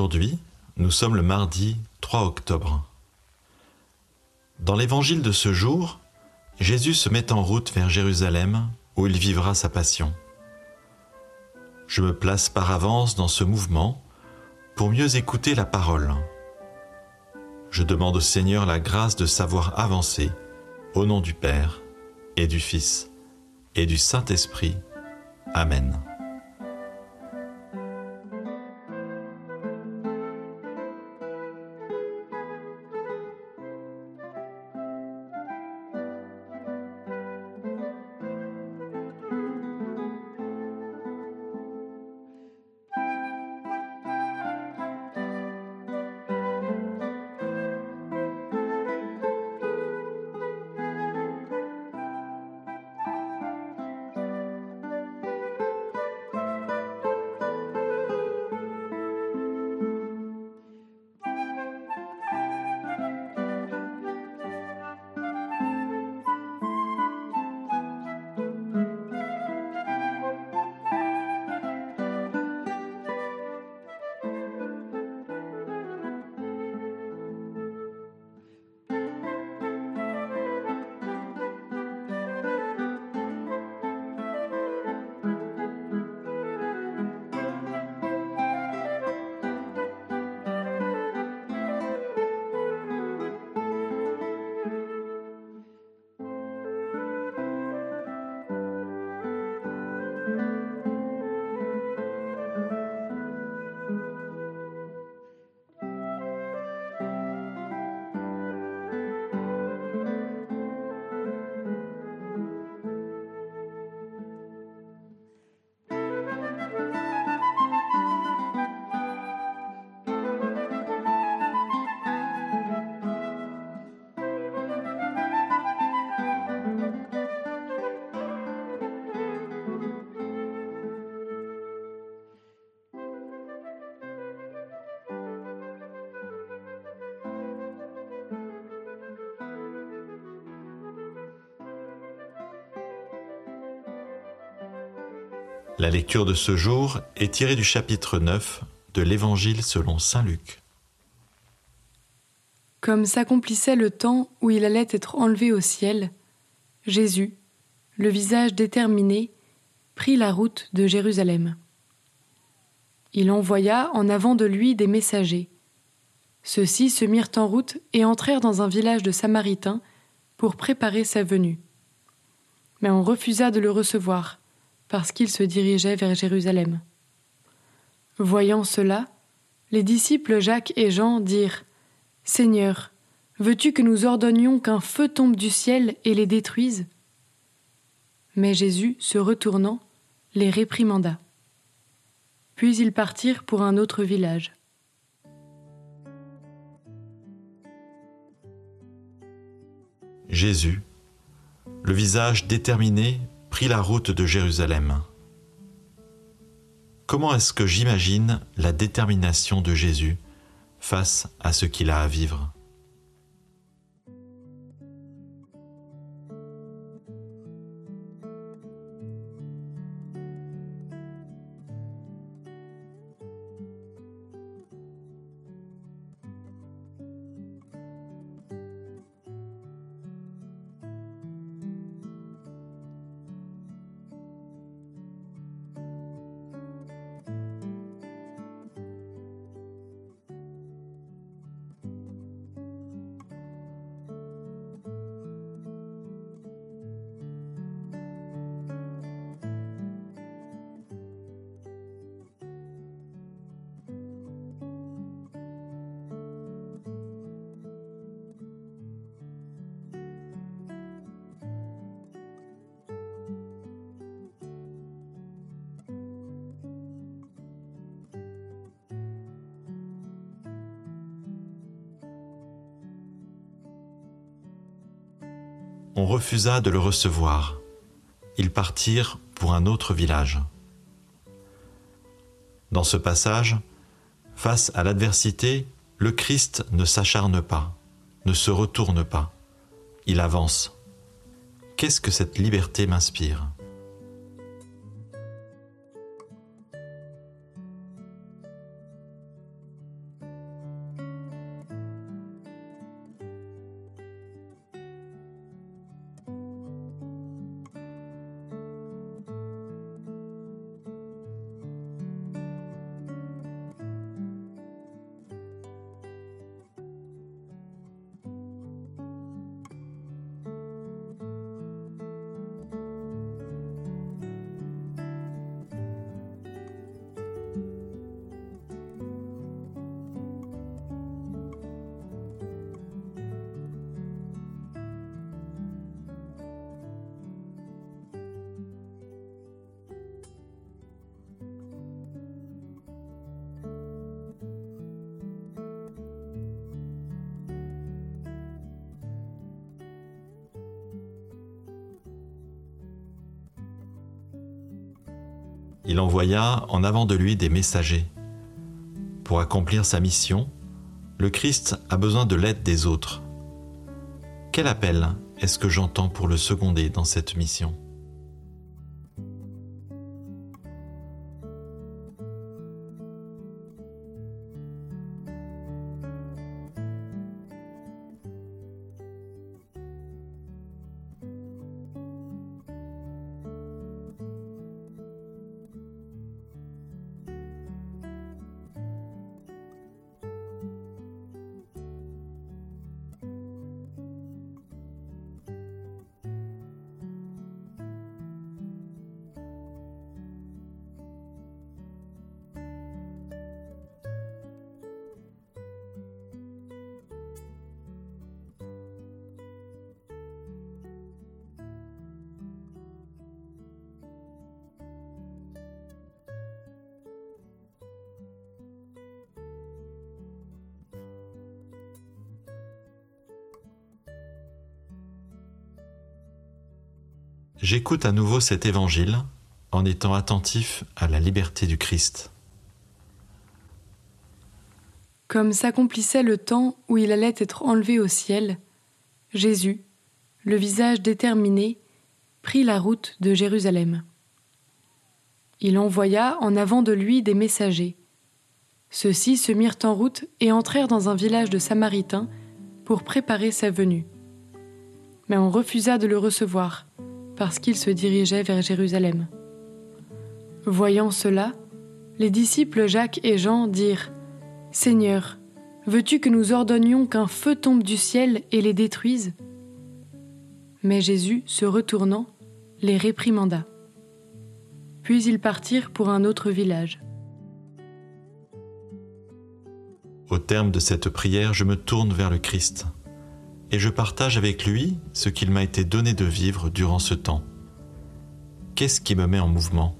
Aujourd'hui, nous sommes le mardi 3 octobre. Dans l'évangile de ce jour, Jésus se met en route vers Jérusalem où il vivra sa passion. Je me place par avance dans ce mouvement pour mieux écouter la parole. Je demande au Seigneur la grâce de savoir avancer au nom du Père et du Fils et du Saint-Esprit. Amen. La lecture de ce jour est tirée du chapitre 9 de l'Évangile selon Saint Luc. Comme s'accomplissait le temps où il allait être enlevé au ciel, Jésus, le visage déterminé, prit la route de Jérusalem. Il envoya en avant de lui des messagers. Ceux-ci se mirent en route et entrèrent dans un village de Samaritains pour préparer sa venue. Mais on refusa de le recevoir parce qu'il se dirigeait vers Jérusalem. Voyant cela, les disciples Jacques et Jean dirent Seigneur, veux-tu que nous ordonnions qu'un feu tombe du ciel et les détruise? Mais Jésus, se retournant, les réprimanda. Puis ils partirent pour un autre village. Jésus, le visage déterminé prit la route de Jérusalem. Comment est-ce que j'imagine la détermination de Jésus face à ce qu'il a à vivre? On refusa de le recevoir. Ils partirent pour un autre village. Dans ce passage, face à l'adversité, le Christ ne s'acharne pas, ne se retourne pas, il avance. Qu'est-ce que cette liberté m'inspire? Il envoya en avant de lui des messagers. Pour accomplir sa mission, le Christ a besoin de l'aide des autres. Quel appel est-ce que j'entends pour le seconder dans cette mission? J'écoute à nouveau cet évangile en étant attentif à la liberté du Christ. Comme s'accomplissait le temps où il allait être enlevé au ciel, Jésus, le visage déterminé, prit la route de Jérusalem. Il envoya en avant de lui des messagers. Ceux-ci se mirent en route et entrèrent dans un village de Samaritains pour préparer sa venue. Mais on refusa de le recevoir parce qu'il se dirigeait vers Jérusalem. Voyant cela, les disciples Jacques et Jean dirent Seigneur, veux-tu que nous ordonnions qu'un feu tombe du ciel et les détruise? Mais Jésus, se retournant, les réprimanda. Puis ils partirent pour un autre village. Au terme de cette prière, je me tourne vers le Christ et je partage avec lui ce qu'il m'a été donné de vivre durant ce temps. Qu'est-ce qui me met en mouvement?